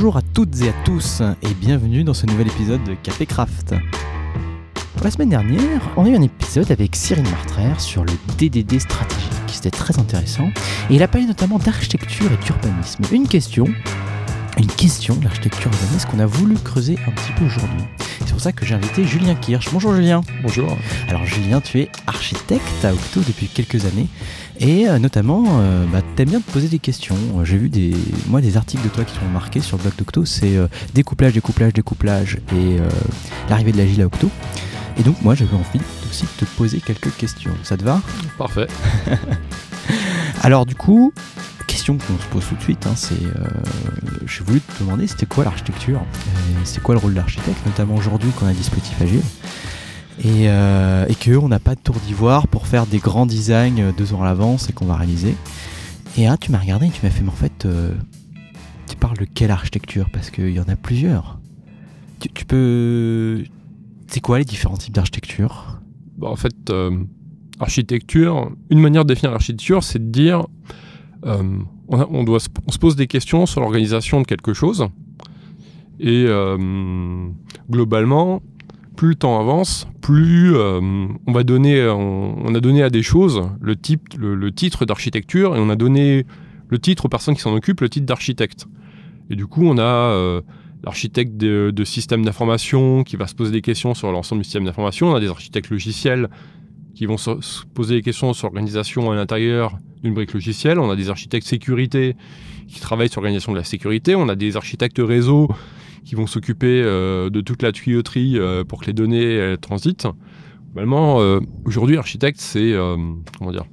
Bonjour à toutes et à tous et bienvenue dans ce nouvel épisode de Café Craft. La semaine dernière, on a eu un épisode avec Cyril Martraire sur le DDD stratégique. C'était très intéressant. Et il a parlé notamment d'architecture et d'urbanisme. Une question, une question de l'architecture urbanisme qu'on a voulu creuser un petit peu aujourd'hui. C'est pour ça que j'ai invité Julien Kirsch. Bonjour Julien. Bonjour. Alors Julien, tu es architecte à Octo depuis quelques années et euh, notamment, euh, bah, t'aimes bien te poser des questions. J'ai vu des, moi des articles de toi qui sont marqués sur le blog d'Octo, c'est euh, découplage, découplage, découplage et l'arrivée de l'agile à Octo. Et donc moi j'avais envie aussi de te poser quelques questions. Ça te va? Parfait. Alors du coup, question qu'on se pose tout de suite, hein, c'est, j'ai voulu te demander c'était quoi l'architecture, c'est quoi le rôle de l'architecte, notamment aujourd'hui qu'on a un dispositif agile et, euh, et qu'on n'a pas de tour d'ivoire pour faire des grands designs deux ans à l'avance et qu'on va réaliser. Et là, tu m'as regardé et tu m'as fait, mais en fait, euh, tu parles de quelle architecture? Parce qu'il y en a plusieurs. Tu, peux. C'est quoi les différents types d'architecture? Bah, En fait, euh, architecture, une manière de définir l'architecture, c'est de dire on, doit, on se pose des questions sur l'organisation de quelque chose. Et globalement, plus le temps avance, plus euh, on va donner, on, a donné à des choses le, titre d'architecture et on a donné le titre aux personnes qui s'en occupent, le titre d'architecte. Et du coup, on a euh, l'architecte de, de système d'information qui va se poser des questions sur l'ensemble du système d'information. On a des architectes logiciels qui vont se, poser des questions sur l'organisation à l'intérieur d'une brique logicielle. On a des architectes sécurité qui travaillent sur l'organisation de la sécurité. On a des architectes réseau qui vont s'occuper euh, de toute la tuyauterie euh, pour que les données transitent. Normalement, euh, aujourd'hui, architecte, c'est comment dire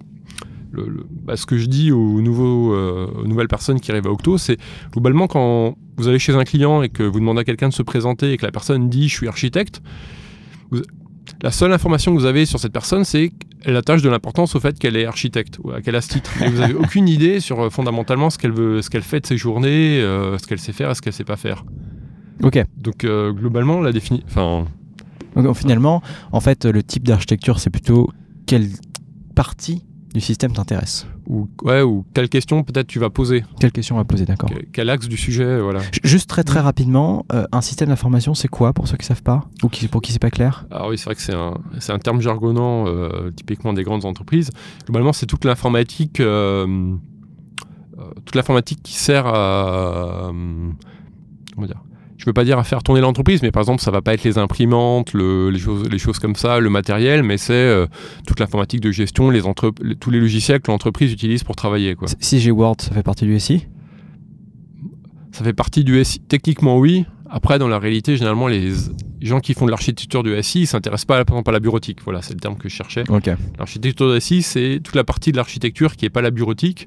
bah, ce que je dis aux, nouveaux, aux nouvelles personnes qui arrivent à Octo, c'est globalement quand vous allez chez un client et que vous demandez à quelqu'un de se présenter et que la personne dit je suis architecte, la seule information que vous avez sur cette personne, c'est qu'elle attache de l'importance au fait qu'elle est architecte ou qu'elle a ce titre. Et vous n'avez aucune idée sur fondamentalement ce qu'elle veut, ce qu'elle fait de ses journées, ce qu'elle sait faire et ce qu'elle sait pas faire. Ok. Donc euh, globalement, la définition. Enfin. finalement, en fait, le type d'architecture, c'est plutôt quelle partie du système t'intéresse ou, ouais, ou quelle question peut-être tu vas poser Quelle question on va poser, d'accord. Quel, axe du sujet, voilà. Juste très très rapidement, euh, un système d'information, c'est quoi pour ceux qui savent pas Ou qui, pour qui c'est pas clair? Alors oui, c'est vrai que c'est un, c'est un terme jargonnant, euh, typiquement des grandes entreprises. Globalement, c'est toute l'informatique, toute l'informatique qui sert à... comment dire je veux pas dire à faire tourner l'entreprise, mais par exemple, ça va pas être les imprimantes, les, choses, les choses comme ça, le matériel, mais c'est euh, toute l'informatique de gestion, les tous les logiciels que l'entreprise utilise pour travailler. Quoi. Si j'ai Word, ça fait partie du SI Ça fait partie du SI. Techniquement, oui. Après, dans la réalité, généralement, les gens qui font de l'architecture du SI, ils s'intéressent pas, par exemple, à la bureautique. Voilà, c'est le terme que je cherchais. L'architecture du SI, c'est toute la partie de l'architecture qui n'est pas la bureautique.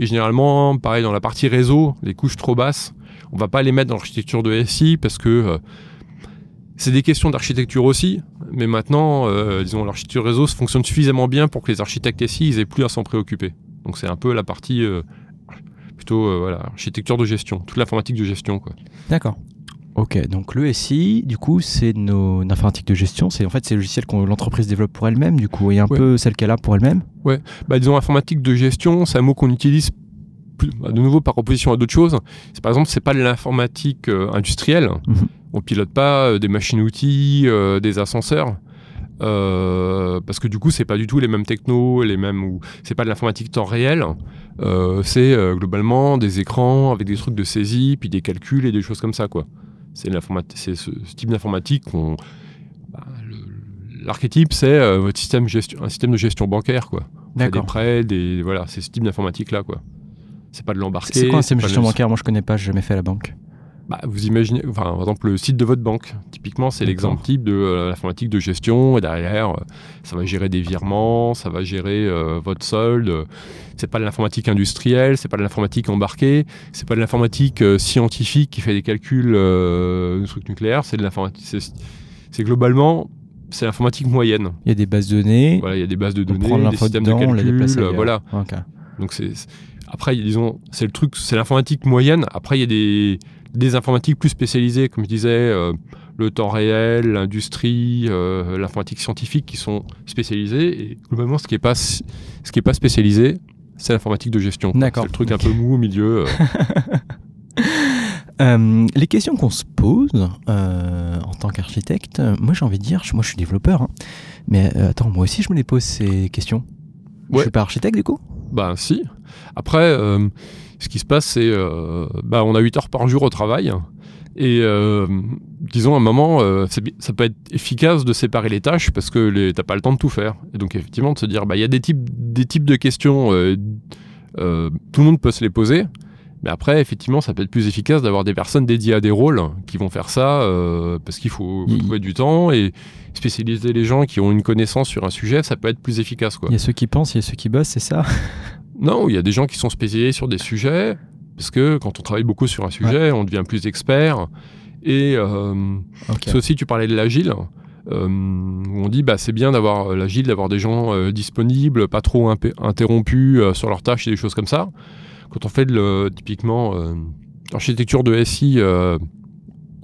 Et généralement, pareil, dans la partie réseau, les couches trop basses, on va pas les mettre dans l'architecture de SI parce que euh, c'est des questions d'architecture aussi, mais maintenant, euh, disons, l'architecture réseau fonctionne suffisamment bien pour que les architectes SI, ils aient plus à s'en préoccuper. Donc c'est un peu la partie euh, plutôt voilà, architecture de gestion, toute l'informatique de gestion. D'accord. Ok, donc le SI, du coup, c'est nos informatiques de gestion. C'est en fait c'est le logiciel que l'entreprise développe pour elle-même, du coup, et un peu celle qu'elle a pour elle-même? Ouais, bah, disons informatique de gestion, c'est un mot qu'on utilise de nouveau par opposition à d'autres choses. C'est par exemple, c'est pas de l'informatique euh, industrielle. On mhm. On pilote pas euh, des machines-outils, euh, des ascenseurs. parce que du coup, c'est pas du tout les mêmes technos, les mêmes ou c'est pas de l'informatique temps réel. c'est globalement des écrans avec des trucs de saisie, puis des calculs et des choses comme ça, quoi. C'est ce, ce, type d'informatique qu'on bah, l'archétype, c'est un système de gestion bancaire, quoi. Des prêts, des voilà, c'est ce type d'informatique là, quoi c'est pas de l'embarquer. C'est quoi un système gestion bancaire Moi, je connais pas, j'ai jamais fait la banque. Bah, vous imaginez, enfin, par exemple, le site de votre banque. Typiquement, c'est l'exemple type de euh, l'informatique de gestion. Et derrière, euh, ça va gérer des virements, ça va gérer euh, votre solde. C'est pas de l'informatique industrielle, c'est pas de l'informatique embarquée, c'est pas de l'informatique scientifique qui fait des calculs de trucs nucléaires. C'est de l'informatique. C'est globalement c'est l'informatique moyenne. Il y a des bases de données. Voilà, il y a des bases de données, des systèmes de calcul, voilà. Donc c'est après, disons, c'est le truc, c'est l'informatique moyenne. Après, il y a des, des informatiques plus spécialisées, comme je disais, euh, le temps réel, l'industrie, euh, l'informatique scientifique qui sont spécialisées. Et globalement, ce qui n'est pas, ce qui est pas spécialisé, c'est l'informatique de gestion. D'accord. C'est le truc un peu mou au milieu. Euh, les questions qu'on se pose en tant qu'architecte, moi j'ai envie de dire, moi je suis développeur, hein, mais attends, moi aussi je me les pose ces questions. Je Ouais. suis pas architecte du coup? Ben si. Après, euh, ce qui se passe, c'est euh, bah, on a 8 heures par jour au travail. Et euh, disons, à un moment, ça peut être efficace de séparer les tâches parce que t'as pas le temps de tout faire. Et donc, effectivement, de se dire, bah, il y a des types, de questions, tout le monde peut se les poser. Mais après, effectivement, ça peut être plus efficace d'avoir des personnes dédiées à des rôles qui vont faire ça euh, parce qu'il faut trouver du temps et spécialiser les gens qui ont une connaissance sur un sujet, ça peut être plus efficace. Quoi. Il y a ceux qui pensent, il y a ceux qui bossent, c'est ça? Non, il y a des gens qui sont spécialisés sur des sujets, parce que quand on travaille beaucoup sur un sujet, on devient plus expert. Et euh, aussi, tu parlais de l'agile, euh, où on dit bah, c'est bien d'avoir l'agile, d'avoir des gens euh, disponibles, pas trop interrompus euh, sur leurs tâches et des choses comme ça. Quand on fait de le- typiquement euh, l'architecture de SI euh,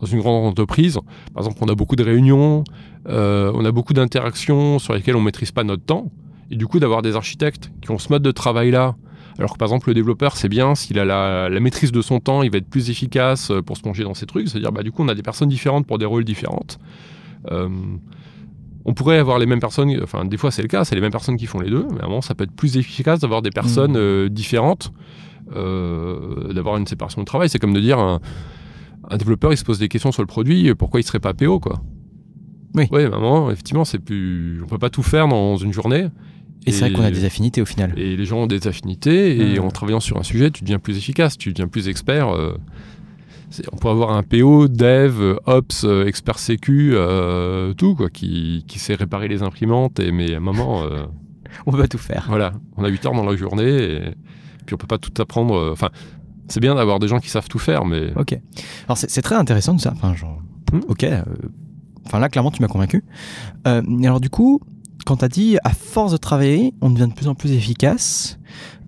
dans une grande entreprise, par exemple, on a beaucoup de réunions, euh, on a beaucoup d'interactions sur lesquelles on ne maîtrise pas notre temps. Et du coup, d'avoir des architectes qui ont ce mode de travail-là, alors que par exemple, le développeur, c'est bien, s'il a la, la maîtrise de son temps, il va être plus efficace euh, pour se plonger dans ces trucs. C'est-à-dire, bah, du coup, on a des personnes différentes pour des rôles différents. Euh, on pourrait avoir les mêmes personnes, enfin, des fois, c'est le cas, c'est les mêmes personnes qui font les deux, mais à un moment, ça peut être plus efficace d'avoir des personnes euh, différentes, euh, d'avoir une séparation de travail. C'est comme de dire, un, un développeur, il se pose des questions sur le produit, pourquoi il serait pas PO, quoi. Oui. Oui, à un moment, effectivement, c'est plus. On peut pas tout faire dans une journée. Et c'est vrai qu'on a des affinités au final. Et les gens ont des affinités, et Ah. en travaillant sur un sujet, tu deviens plus efficace, tu deviens plus expert. euh, on pourrait avoir un PO, dev, euh, ops, euh, expert sécu, euh, tout, quoi, qui, qui sait réparer les imprimantes, et, mais à un moment, euh, On peut pas tout faire. voilà, on a 8 heures dans la journée, et puis on peut pas tout apprendre. euh, Enfin, c'est bien d'avoir des gens qui savent tout faire, mais. Ok. Alors c'est très intéressant ça. Enfin, genre, Hmm. ok. euh, Enfin là, clairement, tu m'as convaincu. Euh, et alors du coup, quand tu as dit à force de travailler, on devient de plus en plus efficace.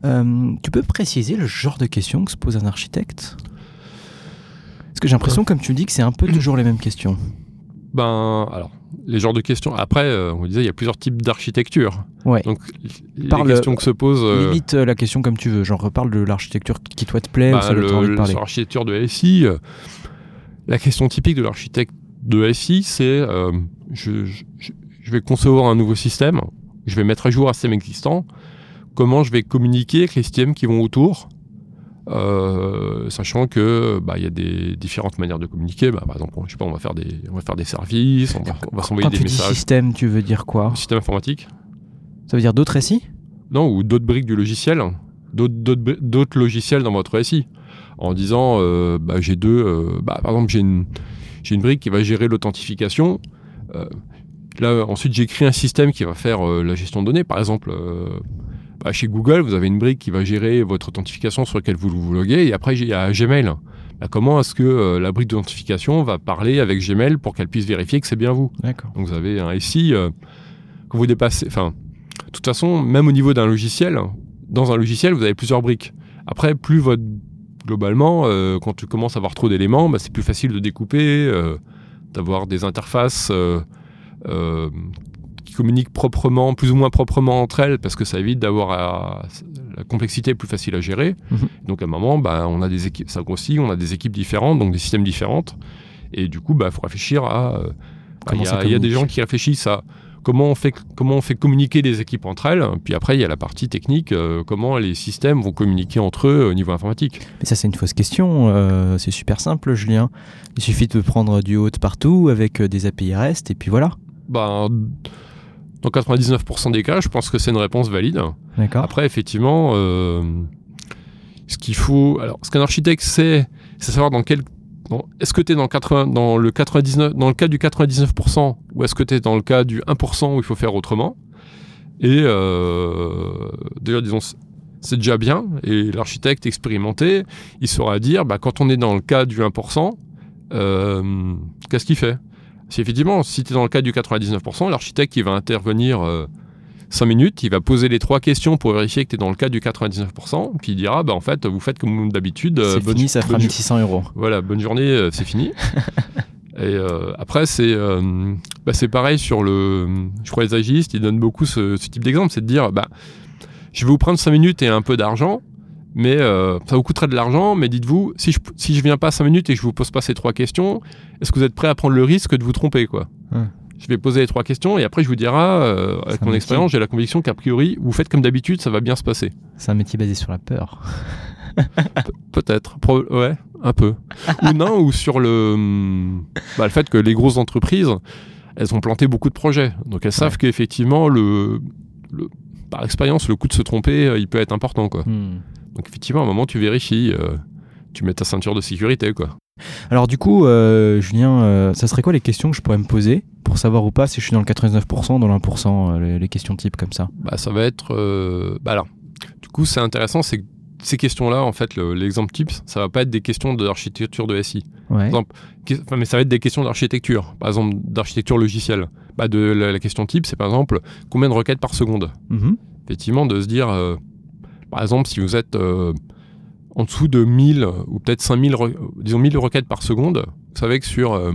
euh, tu peux préciser le genre de questions que se pose un architecte? Parce que j'ai l'impression, comme tu le dis, que c'est un peu toujours les mêmes questions. Ben, alors, les genres de questions. Après, euh, on disait, il y a plusieurs types d'architecture. Ouais. Donc, les questions que se posent. euh, Limite euh, la question comme tu veux. Genre, reparle de l'architecture qui toi te plaît ou dont le- envie de le- parler. sur l'architecture de SI, euh, la question typique de l'architecte de SI, c'est je, je- je vais concevoir un nouveau système, je vais mettre à jour un système existant, comment je vais communiquer avec les systèmes qui vont autour, euh, sachant que bah, il y a des différentes manières de communiquer. Bah, par exemple, je sais pas, on va faire des, on va faire des services, on va, on va s'envoyer des tu dis messages. système, tu veux dire quoi? Système informatique Ça veut dire d'autres récits? Non, ou d'autres briques du logiciel, d'autres- logiciels dans votre SI. En disant, euh, bah, j'ai deux, euh, bah, par exemple, j'ai une, j'ai une brique qui va gérer l'authentification. Euh, là, ensuite, j'écris un système qui va faire la gestion de données. Par exemple, bah, chez Google, vous avez une brique qui va gérer votre authentification sur laquelle vous vous loguez. Et après, il y a Gmail. Bah, comment est-ce que euh, la brique d'authentification va parler avec Gmail pour qu'elle puisse vérifier que c'est bien vous? D'accord. donc vous avez un SI, euh, quand vous dépassez, enfin, de toute façon, même au niveau d'un logiciel, dans un logiciel, vous avez plusieurs briques. Après, plus votre, globalement, euh, quand tu commences à avoir trop d'éléments, bah, c'est plus facile de découper, euh, d'avoir des interfaces euh, communiquent proprement, plus ou moins proprement entre elles, parce que ça évite d'avoir à- la complexité est plus facile à gérer. Mhm. Donc à un moment, bah, on a des équipes, ça grossit, on a des équipes différentes, donc des systèmes différentes, et du coup, il faut réfléchir à euh, bah, Il y, a- il y a des gens qui réfléchissent à comment on fait, comment on fait communiquer les équipes entre elles. Puis après, il y a la partie technique, euh, comment les systèmes vont communiquer entre eux au niveau informatique. Mais ça, c'est une fausse question. euh, c'est super simple, Julien. Il suffit de prendre du haut de partout avec des API REST et puis voilà. Ben, dans 99% des cas, je pense que c'est une réponse valide. D'accord. Après, effectivement, euh, ce qu'il faut. Alors, ce qu'un architecte sait, c'est savoir dans quel. Est-ce que tu es dans, 80 dans, le 99, dans le cas du 99% ou est-ce que tu es dans le cas du 1% où il faut faire autrement? Et euh, déjà, disons, c'est déjà bien. Et l'architecte expérimenté, il saura dire bah, quand on est dans le cas du 1%, euh, qu'est-ce qu'il fait? Si effectivement, si tu es dans le cas du 99%, l'architecte qui va intervenir. euh, 5 minutes, il va poser les trois questions pour vérifier que tu es dans le cas du 99%, puis il dira bah en fait vous faites comme d'habitude. euh, c'est bonne- fini, ça fera bonne- 1600 euros. Voilà, bonne journée, euh, c'est fini. Et euh, après c'est euh, bah, pareil sur le, je crois les agilistes ils donnent beaucoup ce, ce type d'exemple, c'est de dire bah je vais vous prendre 5 minutes et un peu d'argent. Mais euh, ça vous coûterait de l'argent, mais dites-vous, si je, si je viens pas 5 minutes et que je vous pose pas ces trois questions, est-ce que vous êtes prêt à prendre le risque de vous tromper quoi. Je vais poser les trois questions et après je vous dirai, euh, avec mon expérience, j'ai la conviction qu'a priori, vous faites comme d'habitude, ça va bien se passer. C'est un métier basé sur la peur. Peut-être, ouais, un peu. ou non, ou sur le, hum, bah, le fait que les grosses entreprises, elles ont planté beaucoup de projets. Donc elles savent Ouais. qu'effectivement, le, le- par expérience, le coût de se tromper, euh, il peut être important. Quoi. Hmm. Donc effectivement, à un moment, tu vérifies, euh, tu mets ta ceinture de sécurité. Quoi. Alors du coup, euh, Julien, euh, ça serait quoi les questions que je pourrais me poser pour savoir ou pas si je suis dans le 99%, dans l'1%, euh, les, les questions types comme ça? Bah, ça va être... bah, alors, du coup, c'est intéressant, c'est que ces questions-là, en fait, le- l'exemple type, ça va pas être des questions d'architecture de SI. Ouais. exemple, Que- enfin, mais ça va être des questions d'architecture, par exemple d'architecture logicielle. Bah, de la, la question type, c'est par exemple combien de requêtes par seconde? Mhm. Effectivement, de se dire, euh, par exemple, si vous êtes euh, en dessous de 1000 ou peut-être 5000, re- disons 1000 requêtes par seconde, vous savez que sur euh,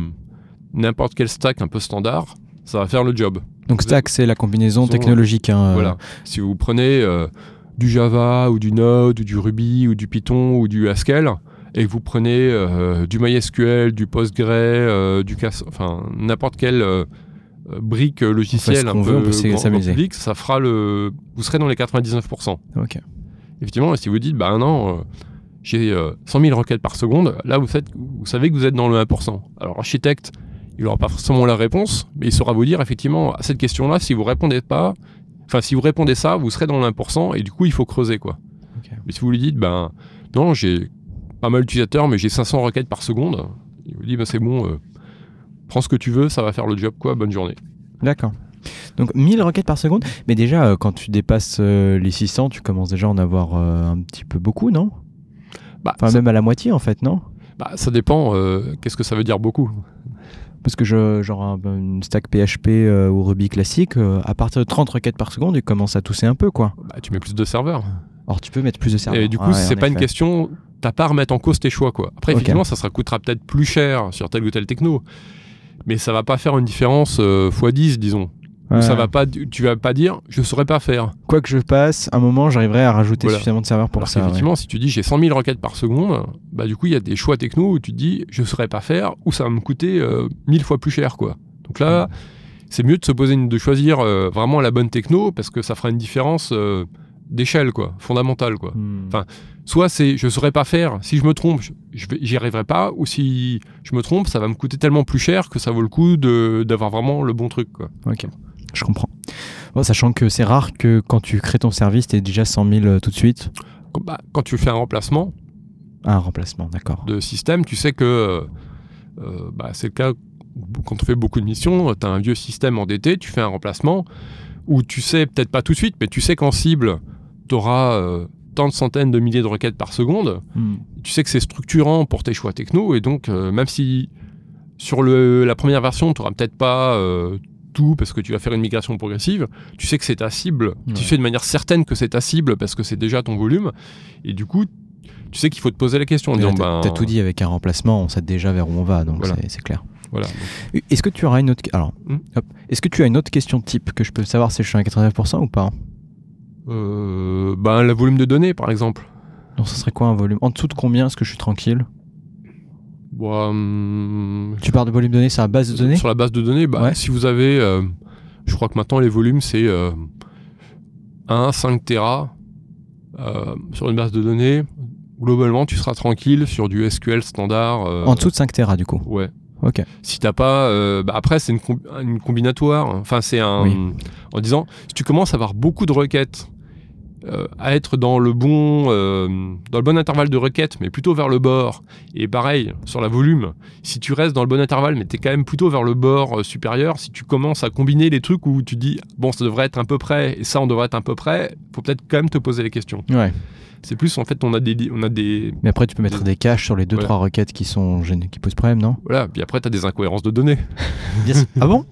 n'importe quel stack un peu standard, ça va faire le job. Donc stack, c'est la combinaison technologique. hein, euh, Voilà. Si vous prenez euh, du Java ou du Node ou du Ruby ou du Python ou du Haskell et que vous prenez du MySQL, du Postgre, euh, du Cas- enfin n'importe quelle brique logicielle un peu veut, on peut s'y- grand- grand s'amuser. public, ça fera le vous serez dans les 99%. Ok. Effectivement, si vous dites bah non, euh, j'ai euh, 100 000 requêtes par seconde, là vous faites vous savez que vous êtes dans le 1%. Alors architecte, il n'aura pas forcément la réponse, mais il saura vous dire effectivement à cette question-là, si vous répondez pas, enfin si vous répondez ça, vous serez dans le 1% et du coup il faut creuser quoi. Mais si vous lui dites ben non, j'ai pas mal d'utilisateurs, mais j'ai 500 requêtes par seconde, il vous dit bah c'est bon, euh, prends ce que tu veux, ça va faire le job quoi, bonne journée. D'accord. Donc 1000 requêtes par seconde. Mais déjà, euh, quand tu dépasses euh, les 600, tu commences déjà à en avoir euh, un petit peu beaucoup, non? Bah, Enfin, ça, même à la moitié, en fait, non? Bah, ça dépend. Qu'est-ce que ça veut dire beaucoup? Parce que je, genre un- une stack PHP euh, ou Ruby classique, euh, à partir de 30 requêtes par seconde, il commence à tousser un peu, quoi. bah, Tu mets plus de serveurs. Or, tu peux mettre plus de serveurs. Et du coup, Ah ouais, c'est pas une question, t'as pas à remettre en cause tes choix, quoi. Après, effectivement, ça coûtera peut-être plus cher sur telle ou telle techno, mais ça va pas faire une différence euh, x 10, disons. Ou Ouais. Ça va pas, tu vas pas dire, je saurais pas faire. Quoi que je passe, à un moment, j'arriverai à rajouter Voilà. suffisamment de serveurs pour Alors ça. ouais. qu'effectivement, si tu dis j'ai 100 000 requêtes par seconde, bah du coup, il y a des choix techno où tu te dis, je saurais pas faire, ou ça va me coûter euh, 1000 fois plus cher, quoi. Donc là, c'est mieux de se poser, de choisir euh, vraiment la bonne techno parce que ça fera une différence euh, d'échelle, quoi, fondamentale, quoi. Hmm. Enfin, soit c'est je saurais pas faire, si je me trompe, j'y arriverai pas, ou si je me trompe, ça va me coûter tellement plus cher que ça vaut le coup d'avoir vraiment le bon truc. Quoi. Ok, je comprends. Bon, sachant que c'est rare que quand tu crées ton service, tu aies déjà 100 000 euh, tout de suite. Quand, bah, quand tu fais un remplacement Ah, un remplacement, d'accord. de système, tu sais que euh, euh, bah, c'est le cas quand on fait beaucoup de missions, tu as un vieux système endetté, tu fais un remplacement, où tu sais, peut-être pas tout de suite, mais tu sais qu'en cible, tu auras tant de centaines de milliers de requêtes par seconde, Hmm. tu sais que c'est structurant pour tes choix techno et donc euh, même si sur le, la première version tu n'auras peut-être pas tout parce que tu vas faire une migration progressive, tu sais que c'est ta cible, Ouais. tu sais de manière certaine que c'est ta cible parce que c'est déjà ton volume et du coup tu sais qu'il faut te poser la question en disant ben t'as tout dit avec un remplacement, on sait déjà vers où on va, donc Voilà. c'est- clair. voilà. Est-ce que tu auras une autre alors hop. Est-ce que tu as une autre question type que je peux savoir si je suis à 89% ou pas? Euh, ben, le volume de données par exemple. Non, ce serait quoi un volume? En dessous de combien est-ce que je suis tranquille? Hum, Tu parles de volume de données, c'est la base de données Sur la base de données, bah, Ouais. si vous avez, euh, je crois que maintenant les volumes c'est euh, 1, 5 Tera euh, sur une base de données. Globalement, tu seras tranquille sur du SQL standard. euh, En dessous de 5 Tera du coup. Ouais. Ok. Si t'as pas, euh, bah, après c'est une, com- une combinatoire. Enfin, c'est un, Oui. en disant, si tu commences à avoir beaucoup de requêtes, euh, à être dans le bon, euh, dans le bon intervalle de requêtes, mais plutôt vers le bord. Et pareil sur la volume. Si tu restes dans le bon intervalle, mais t'es quand même plutôt vers le bord euh, supérieur. Si tu commences à combiner les trucs où tu dis, bon, ça devrait être un peu près, et ça, on devrait être un peu près, faut peut-être quand même te poser les questions. Ouais. C'est plus en fait, on a des, on a des, Mais après, tu peux mettre des caches sur les 2-3 Voilà. requêtes qui sont qui posent problème, non? Voilà. Puis après, t'as des incohérences de données. Ah bon?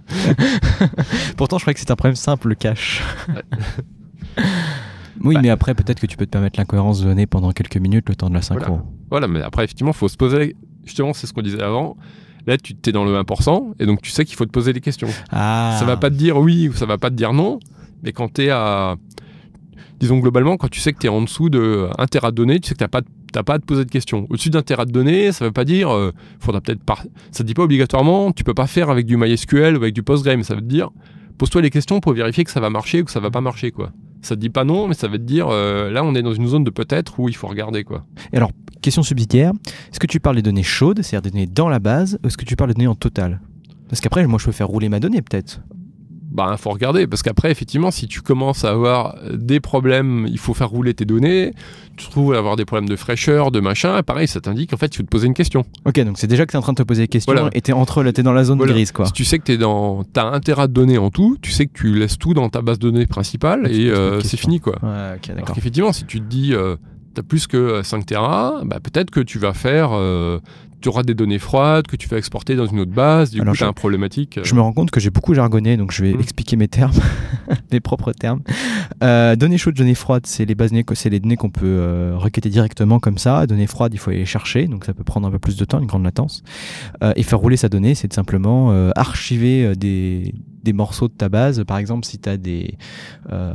Pourtant, je croyais que c'était un problème simple, le cache. oui, Bah. mais après, peut-être que tu peux te permettre l'incohérence de données pendant quelques minutes, le temps de la synchro. Voilà, mais après, effectivement, il faut se poser. Justement, c'est ce qu'on disait avant. Là, tu es dans le 1%, et donc tu sais qu'il faut te poser des questions. Ah Ça va pas te dire oui ou ça va pas te dire non, mais quand tu es à. disons globalement, quand tu sais que tu es en dessous de 1 Tera de données, tu sais que tu n'as pas, t'as pas à te poser de questions. Au-dessus d'un Tera de données, ça veut pas dire, euh, faudra peut-être pas, ça te dit pas obligatoirement, tu peux pas faire avec du MySQL ou avec du PostgreSQL, mais ça veut dire, pose-toi les questions pour vérifier que ça va marcher ou que ça va pas marcher, quoi. Ça te dit pas non, mais ça va te dire, euh, là, on est dans une zone de peut-être où il faut regarder, quoi. Et alors, question subsidiaire, est-ce que tu parles des données chaudes, c'est-à-dire des données dans la base, ou est-ce que tu parles des données en total? Parce qu'après, moi, je peux faire rouler ma donnée, peut-être. Bah, faut regarder parce qu'après, effectivement, si tu commences à avoir des problèmes, il faut faire rouler tes données. Tu te trouves à avoir des problèmes de fraîcheur, de machin. Pareil, ça t'indique en fait, tu faut te poser une question. Ok, donc c'est déjà que tu es en train de te poser des questions Voilà. et tu es entre t'es dans la zone Voilà. grise, quoi. Si tu sais que tu dans, as un téra de données en tout, tu sais que tu laisses tout dans ta base de données principale Tu et euh, c'est fini quoi. Ouais, Alors qu'effectivement, si tu te dis euh, tu as plus que 5 Tera, bah, peut-être que tu vas faire, euh, tu auras des données froides que tu vas exporter dans une autre base, du Alors, coup tu as un problématique. euh, Je me rends compte que j'ai beaucoup jargonné, donc je vais Mm. expliquer mes termes, mes propres termes. Euh, données chaudes, données froides, c'est les bases données, c'est les données qu'on peut euh, requêter directement comme ça. Données froides, il faut aller les chercher, donc ça peut prendre un peu plus de temps, une grande latence. Euh, et faire rouler sa donnée, c'est de simplement euh, archiver des, des morceaux de ta base. Par exemple, si tu as des, euh,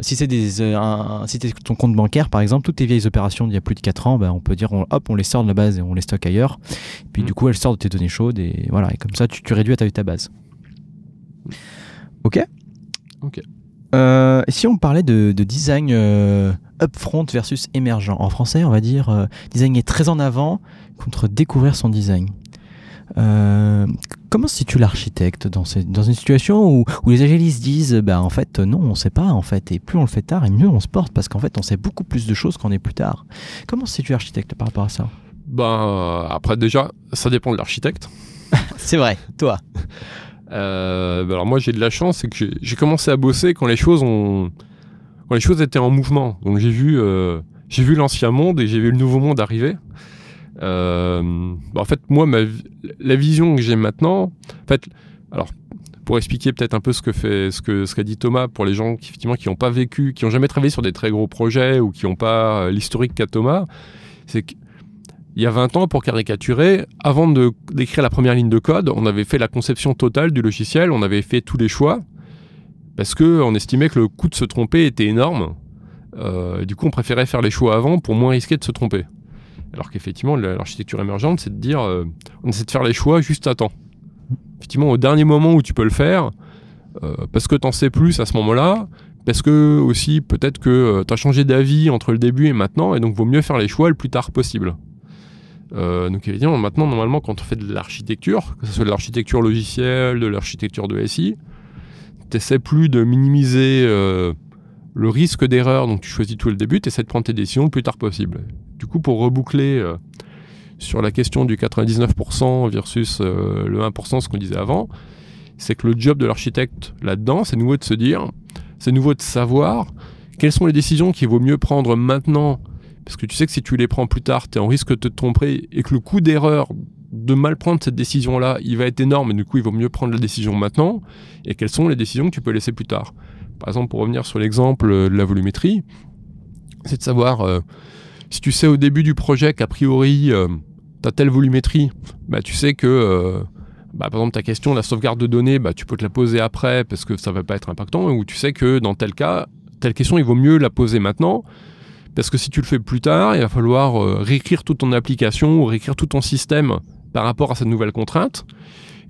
si c'est des, euh, un- si ton compte bancaire, par exemple, toutes tes vieilles opérations d'il y a plus de 4 ans, ben, on peut dire, on- hop, on les sort de la base et on les stocke ailleurs. Puis Mm. du coup, elles sortent de tes données chaudes et voilà. Et comme ça, tu, tu réduis à ta base. Ok? Ok. Euh, et si on parlait de, de design euh, upfront versus émergent, en français, on va dire euh, designer très en avant contre découvrir son design. Euh, comment se situe l'architecte dans, ces- dans une situation où, où les agilistes disent bah, en fait non on sait pas en fait et plus on le fait tard et mieux on se porte parce qu'en fait on sait beaucoup plus de choses qu'on est plus tard. Comment se situe l'architecte par rapport à ça? Ben, après déjà, ça dépend de l'architecte. C'est vrai, toi? Euh, bah alors moi j'ai de la chance, c'est que j'ai- j'ai commencé à bosser quand les choses ont, quand les choses étaient en mouvement. Donc j'ai vu, euh, j'ai vu l'ancien monde et j'ai vu le nouveau monde arriver. Euh, bah en fait moi la vision que j'ai maintenant, en fait, alors pour expliquer peut-être un peu ce que fait, ce que ce qu'a dit Thomas pour les gens qui effectivement qui n'ont pas vécu, qui n'ont jamais travaillé sur des très gros projets ou qui n'ont pas euh, l'historique qu'a Thomas, c'est que il y a 20 ans, pour caricaturer, avant d'écrire la première ligne de code, on avait fait la conception totale du logiciel, on avait fait tous les choix, parce qu'on estimait que le coût de se tromper était énorme. Euh, du coup, on préférait faire les choix avant pour moins risquer de se tromper. Alors qu'effectivement, la- l'architecture émergente, c'est de dire, euh, on essaie de faire les choix juste à temps. Effectivement, au dernier moment où tu peux le faire, euh, parce que tu en sais plus à ce moment-là, parce que aussi peut-être que tu as changé d'avis entre le début et maintenant, et donc vaut mieux faire les choix le plus tard possible. Euh, donc évidemment, maintenant, normalement, quand on fait de l'architecture, que ce soit de l'architecture logicielle, de l'architecture de SI, tu essaies plus de minimiser euh, le risque d'erreur, donc tu choisis tout le début, tu essaies de prendre tes décisions le plus tard possible. Du coup, pour reboucler euh, sur la question du 99% versus euh, le 1%, ce qu'on disait avant, c'est que le job de l'architecte là-dedans, c'est nouveau de se dire, c'est nouveau de savoir quelles sont les décisions qu'il vaut mieux prendre maintenant parce que tu sais que si tu les prends plus tard, tu es en risque de te tromper et que le coût d'erreur de mal prendre cette décision-là, il va être énorme et du coup, il vaut mieux prendre la décision maintenant. Et quelles sont les décisions que tu peux laisser plus tard? Par exemple, pour revenir sur l'exemple euh, de la volumétrie, c'est de savoir si tu sais au début du projet qu'a priori, tu as telle volumétrie, bah, tu sais que. euh, bah, par exemple, ta question, la sauvegarde de données, bah, tu peux te la poser après parce que ça va pas être impactant, ou tu sais que dans tel cas, telle question, il vaut mieux la poser maintenant parce que si tu le fais plus tard, il va falloir euh, réécrire toute ton application ou réécrire tout ton système par rapport à cette nouvelle contrainte.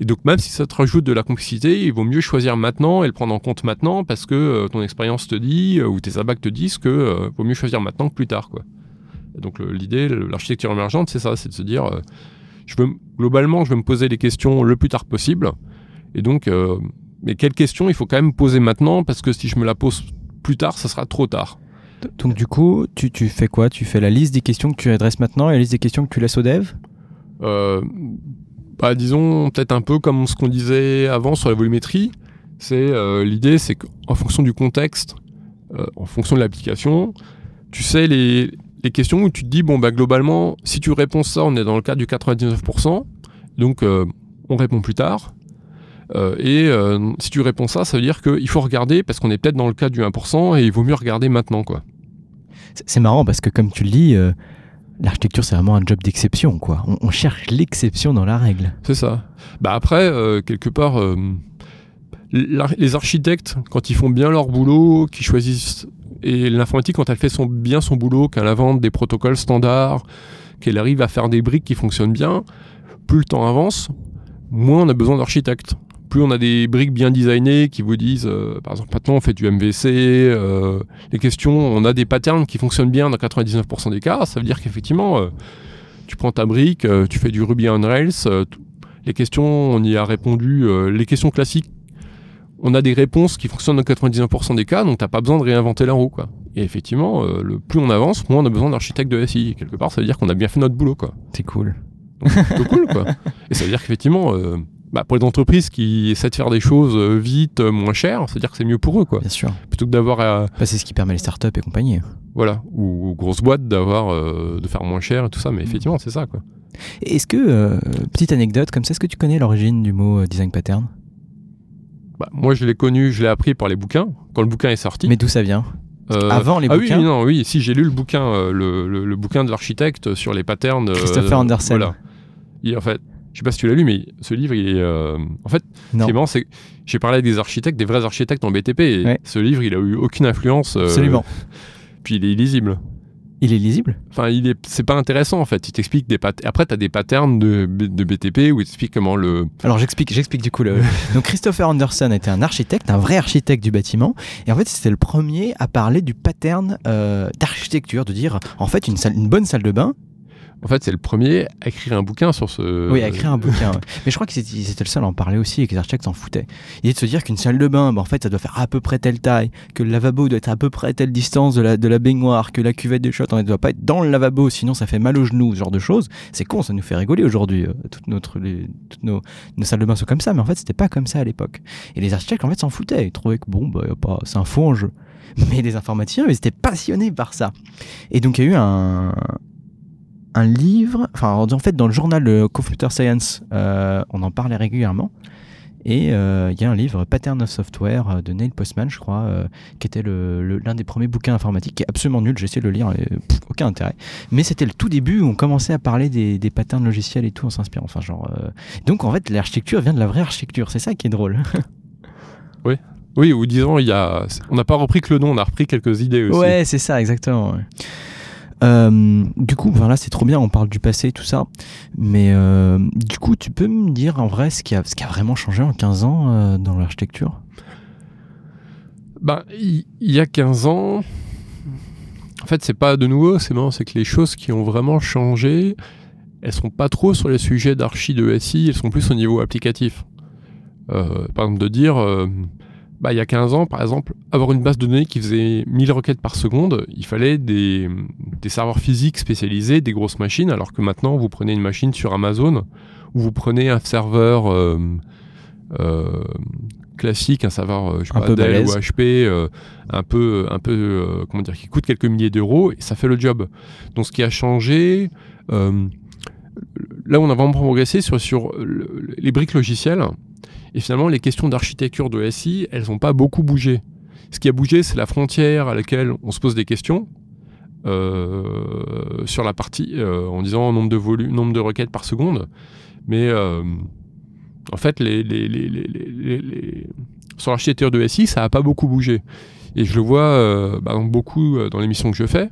Et donc même si ça te rajoute de la complexité, il vaut mieux choisir maintenant et le prendre en compte maintenant parce que euh, ton expérience te dit euh, ou tes abacs te disent que euh, vaut mieux choisir maintenant que plus tard. Et donc l'idée, l'architecture émergente, c'est ça, c'est de se dire, euh, je veux, globalement, je veux me poser les questions le plus tard possible. Et donc, euh, mais quelles questions il faut quand même poser maintenant? Parce que si je me la pose plus tard, ça sera trop tard. Donc du coup, tu, tu fais quoi? Tu fais la liste des questions que tu adresses maintenant et la liste des questions que tu laisses au dev Euh, bah, disons peut-être un peu comme ce qu'on disait avant sur la volumétrie. C'est euh, l'idée, c'est qu'en fonction du contexte, en fonction de l'application, tu sais les, les questions où tu te dis bon bah globalement, si tu réponds ça, on est dans le cas du 99%, donc euh, on répond plus tard. Euh, et euh, si tu réponds ça, ça veut dire qu'il faut regarder parce qu'on est peut-être dans le cas du 1% et il vaut mieux regarder maintenant quoi. C'est marrant parce que comme tu le dis, l'architecture c'est vraiment un job d'exception quoi. On, on cherche l'exception dans la règle. C'est ça. Bah après, quelque part, les architectes, quand ils font bien leur boulot, qui choisissent et l'informatique, quand elle fait bien son boulot, qu'elle invente des protocoles standards, qu'elle arrive à faire des briques qui fonctionnent bien, plus le temps avance, moins on a besoin d'architectes. Plus on a des briques bien designées qui vous disent, euh, par exemple, maintenant on fait du MVC, euh, les questions, on a des patterns qui fonctionnent bien dans 99% des cas, ça veut dire qu'effectivement, euh, tu prends ta brique, tu fais du Ruby on Rails, les questions, on y a répondu, les questions classiques on a des réponses qui fonctionnent dans 99% des cas, donc t'as pas besoin de réinventer la roue, quoi. Et effectivement, euh, le plus on avance, moins on a besoin d'architecte de SI. Quelque part, ça veut dire qu'on a bien fait notre boulot, quoi. C'est cool. C'est cool, quoi. Et ça veut dire qu'effectivement, euh, bah, pour les entreprises qui essaient de faire des choses euh, vite, moins chères, ça veut dire que c'est mieux pour eux, quoi. Bien sûr. Plutôt que d'avoir à... Bah, c'est ce qui permet les startups et compagnie. Voilà. Ou, grosses boîtes d'avoir, de faire moins cher et tout ça. Mais mm. effectivement, c'est ça, quoi. Est-ce que, petite anecdote comme ça, est-ce que tu connais l'origine du mot design pattern? Bah, moi, je l'ai connu, je l'ai appris par les bouquins, quand le bouquin est sorti. Mais d'où ça vient? Euh, Avant les ah bouquins? oui, non, oui, si j'ai lu le bouquin, euh, le, le, bouquin de l'architecte sur les patterns. Christopher Anderson. Voilà. en fait, je sais pas si tu l'as lu, mais ce livre, il est. Euh, en fait, ce qui est marrant, c'est que j'ai parlé avec des architectes, des vrais architectes en BTP, et ce livre, il a eu aucune influence. Absolument. Puis il est illisible. Il est lisible Enfin, il est, c'est pas intéressant en fait. Il t'explique des pat... Après, tu as des patterns de, de BTP où il t'explique comment le. Alors, j'explique, j'explique du coup. Le... Donc, Christopher Anderson était un architecte, un vrai architecte du bâtiment. Et en fait, c'était le premier à parler du pattern euh, d'architecture, de dire en fait, une, salle, une bonne salle de bain, en fait, c'est le premier à écrire un bouquin sur ce. Oui, à écrire un bouquin. Mais je crois qu'ils étaient le seul à en parler aussi et que les architectes s'en foutaient. Il est de se dire qu'une salle de bain, bah, en fait, ça doit faire à peu près telle taille, que le lavabo doit être à peu près telle distance de la, de la baignoire, que la cuvette des shots, on ne doit pas être dans le lavabo, sinon ça fait mal aux genoux, ce genre de choses. C'est con, ça nous fait rigoler aujourd'hui. Euh, toutes, notre, toutes nos, nos, salles de bain sont comme ça, mais en fait, c'était pas comme ça à l'époque. Et les architectes, en fait, s'en foutaient. Ils trouvaient que bon, bah, pas, c'est un faux enjeu. Mais les informaticiens, ils étaient passionnés par ça. Et donc, il y a eu un, un livre, enfin en fait dans le journal Computer Science, euh, on en parlait régulièrement. Et euh, il y a un livre, Pattern of Software, euh, de Neil Postman, je crois, qui était l'un des premiers bouquins informatiques, qui est absolument nul, j'ai essayé de le lire, aucun intérêt. Mais c'était le tout début où on commençait à parler des, des patterns logiciels et tout en s'inspirant. Enfin, genre, Donc en fait, l'architecture vient de la vraie architecture, c'est ça qui est drôle. oui. Oui, ou disons, il y a... on n'a pas repris que le nom, on a repris quelques idées aussi. Ouais, c'est ça, exactement. Euh, du coup, voilà, c'est trop bien, on parle du passé, tout ça. Mais euh, du coup, tu peux me dire en vrai ce qui a, vraiment changé en 15 ans euh, dans l'architecture? Ben, Il y, a 15 ans, en fait, c'est pas de nouveau, c'est marrant, c'est que les choses qui ont vraiment changé, elles sont pas trop sur les sujets d'archi de SI, elles sont plus au niveau applicatif. par exemple, de dire bah, il y a 15 ans, par exemple, avoir une base de données qui faisait 1000 requêtes par seconde, il fallait des, serveurs physiques spécialisés, des grosses machines, alors que maintenant, vous prenez une machine sur Amazon, ou vous prenez un serveur euh, euh, classique, un serveur euh, je sais pas, Dell ou HP, un peu, un peu comment dire, qui coûte quelques milliers d'euros, et ça fait le job. Donc ce qui a changé, là où on a vraiment progressé sur, sur les briques logicielles, et finalement, les questions d'architecture de SI, elles n'ont pas beaucoup bougé. Ce qui a bougé, c'est la frontière à laquelle on se pose des questions. Euh, sur la partie euh, en disant nombre de nombre de requêtes par seconde. Mais euh, en fait, sur l'architecture de SI, ça n'a pas beaucoup bougé. Et je le vois bah, beaucoup dans les missions que je fais,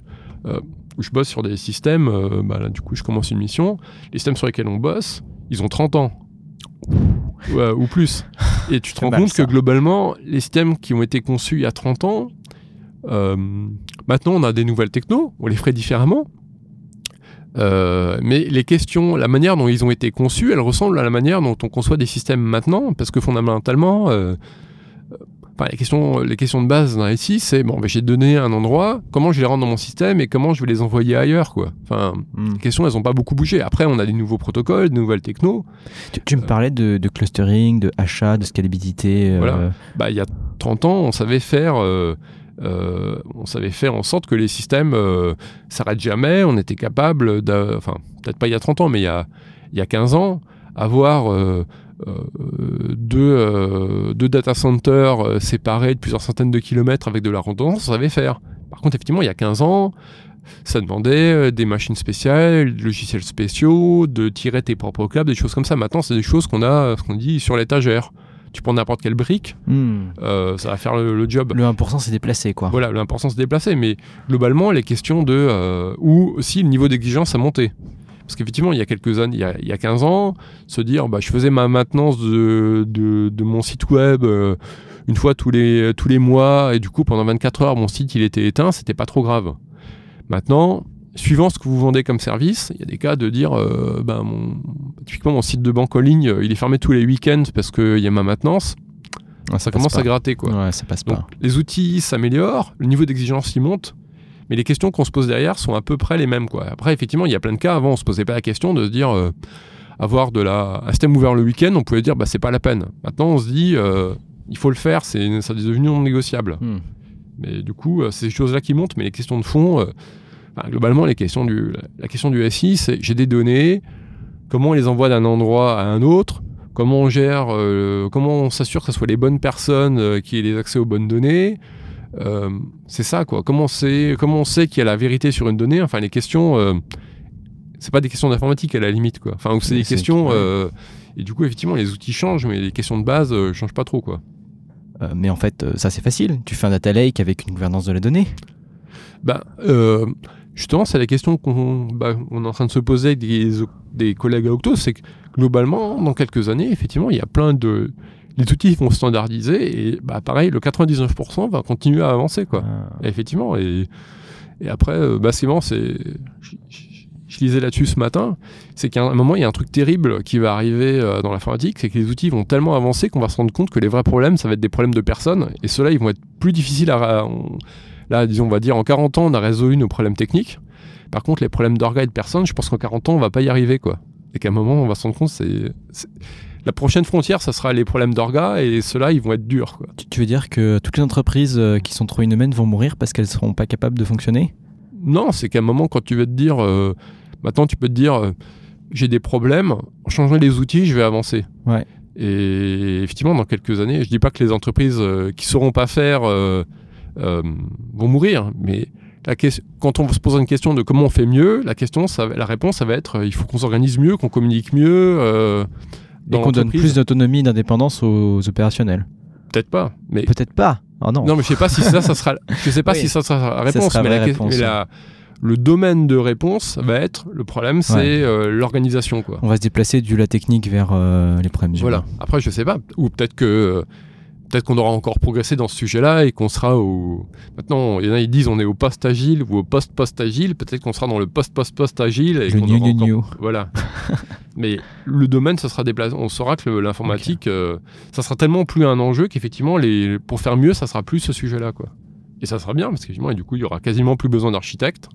où je bosse sur des systèmes. Bah, du coup, je commence une mission. Les systèmes sur lesquels on bosse, ils ont 30 ans ou plus. Et tu te rends compte que globalement, les systèmes qui ont été conçus il y a 30 ans, euh, maintenant on a des nouvelles technos, on les ferait différemment. Euh, mais les questions, la manière dont ils ont été conçus, elles ressemblent à la manière dont on conçoit des systèmes maintenant, parce que fondamentalement, euh, les, questions, les questions de base dans SI, c'est bon, ben, j'ai donné un endroit, comment je les rends dans mon système et comment je vais les envoyer ailleurs. Quoi. Enfin, hmm. Les questions, elles n'ont pas beaucoup bougé. Après, on a des nouveaux protocoles, de nouvelles technos. Tu, me parlais de, clustering, de achat, de scalabilité. Euh, voilà. Bah, il y a 30 ans, on savait faire. Euh, euh, on savait faire en sorte que les systèmes s'arrêtent jamais. On était capable, enfin, peut-être pas il y a 30 ans, mais il y a, il y a 15 ans, avoir euh, deux, euh, deux, data centers euh, séparés de plusieurs centaines de kilomètres avec de la redondance, on savait faire. Par contre, effectivement, il y a 15 ans, ça demandait des machines spéciales, des logiciels spéciaux, de tirer tes propres câbles, des choses comme ça. Maintenant, c'est des choses qu'on a, ce qu'on dit, sur l'étagère. tu prends n'importe quelle brique, Hmm. euh, ça va faire le, le job. Le 1% c'est déplacé quoi. Voilà, l'importance de se déplacer, mais globalement, les questions de euh, où aussi le niveau d'exigence a monté. Parce qu'effectivement, il y a quelques années, il y a, il y a 15 ans, se dire, bah, je faisais ma maintenance de, de, de mon site web euh, une fois tous les, tous les mois, et du coup, pendant 24 heures, mon site il était éteint, c'était pas trop grave. Maintenant, suivant ce que vous vendez comme service, il y a des cas de dire, euh, ben, mon, typiquement mon site de banque en ligne, euh, il est fermé tous les week-ends parce qu'il y a ma maintenance, Ouais, ça commence pas. à gratter quoi. Ouais, ça passe Donc, pas. les outils s'améliorent, le niveau d'exigence y monte, mais les questions qu'on se pose derrière sont à peu près les mêmes. Quoi. Après, effectivement, il y a plein de cas. Avant, on se posait pas la question de se dire euh, avoir de la un système ouvert le week-end, on pouvait dire bah c'est pas la peine. Maintenant, on se dit euh, il faut le faire, c'est ça est devenu non négociable. Hmm. Mais du coup, euh, c'est ces choses-là qui montent, mais les questions de fond, euh, enfin, globalement, les questions du, la, question du SI, c'est j'ai des données, comment on les envoie d'un endroit à un autre, comment on gère, comment on s'assure que ce soit les bonnes personnes qui aient les accès aux bonnes données. Euh, c'est ça, quoi. Comment on sait, comment on sait qu'il y a la vérité sur une donnée? Enfin, les questions, euh, c'est pas des questions d'informatique à la limite, quoi. Enfin, c'est des questions. euh, et du coup, effectivement, les outils changent, mais les questions de base euh, changent pas trop, quoi. Mais en fait, ça c'est facile. Tu fais un data lake avec une gouvernance de la donnée. Bah, justement, c'est la question qu'on bah, on est en train de se poser avec des, des collègues à Octo, c'est que globalement, dans quelques années, effectivement, il y a plein de... Les outils vont se standardiser et bah, pareil, le 99% va continuer à avancer, quoi. Et effectivement, et, et après, euh, bah, c'est marrant, c'est... Je, je- je lisais là-dessus ce matin, c'est qu'à un moment, il y a un truc terrible qui va arriver euh, dans l'informatique, c'est que les outils vont tellement avancer qu'on va se rendre compte que les vrais problèmes, ça va être des problèmes de personnes, et ceux-là, ils vont être plus difficiles à... on- là, disons, on va dire, en 40 ans, on a résolu nos problèmes techniques. Par contre, les problèmes d'orgas et de personnes, je pense qu'en 40 ans, on va pas y arriver, quoi. Et qu'à un moment, on va se rendre compte, c'est... La prochaine frontière, ça sera les problèmes d'orgas, et ceux-là, ils vont être durs, quoi. tu, veux dire que toutes les entreprises euh, qui sont trop inhumaines vont mourir parce qu'elles seront pas capables de fonctionner? Non, c'est qu'à un moment, quand tu vas te dire, euh, maintenant tu peux te dire, euh, j'ai des problèmes, en changeant les outils, je vais avancer. Ouais. Et effectivement, dans quelques années, je dis pas que les entreprises euh, qui sauront pas faire vont mourir, mais la quand on se pose une question de comment on fait mieux, la question, ça, la réponse, ça va être, il faut qu'on s'organise mieux, qu'on communique mieux. Euh, et qu'on donne plus d'autonomie et d'indépendance aux opérationnels Peut-être pas, mais Peut-être pas. Oh non. Non, mais je sais pas si ça, ça sera. Je sais pas Oui. si ça sera la Ça réponse, sera mais, vraie la, que- réponse, mais la- le domaine de réponse va être le problème, c'est Ouais. euh, l'organisation, quoi. On va se déplacer du la technique vers euh, les problèmes Voilà. Après, je sais pas, ou peut-être que peut-être qu'on aura encore progressé dans ce sujet-là et qu'on sera au. Maintenant, il y en a ils disent on est au post agile ou au post post agile. Peut-être qu'on sera dans le post post post agile et Le new, aura new, encore- new. Voilà. Mais le domaine, ça sera déplacé. On saura que l'informatique, euh, ça sera tellement plus un enjeu qu'effectivement, les... pour faire mieux, ça sera plus ce sujet-là, quoi. Et ça sera bien parce qu'effectivement, et du coup, il y aura quasiment plus besoin d'architectes.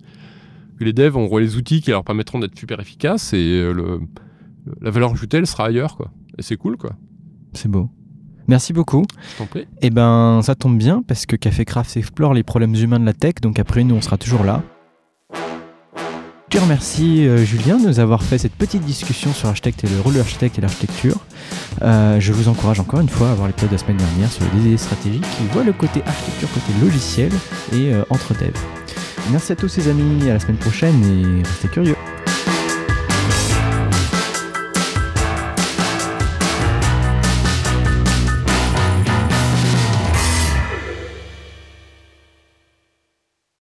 Que les devs auront les outils qui leur permettront d'être super efficaces et euh, le- la valeur ajoutée, elle sera ailleurs, quoi. Et c'est cool, quoi. C'est beau. Merci beaucoup. Je t'en prie. Eh ben, ça tombe bien parce que Café Craft explore les problèmes humains de la tech, donc après nous, on sera toujours là. Je remercie euh, Julien de nous avoir fait cette petite discussion sur l'architecte et le rôle de l'architecte et l'architecture. Euh, je vous encourage encore une fois à voir l'épisode de la semaine dernière sur les idées stratégiques qui voit le côté architecture, côté logiciel et euh, entre devs. Merci à tous les amis, à la semaine prochaine et restez curieux.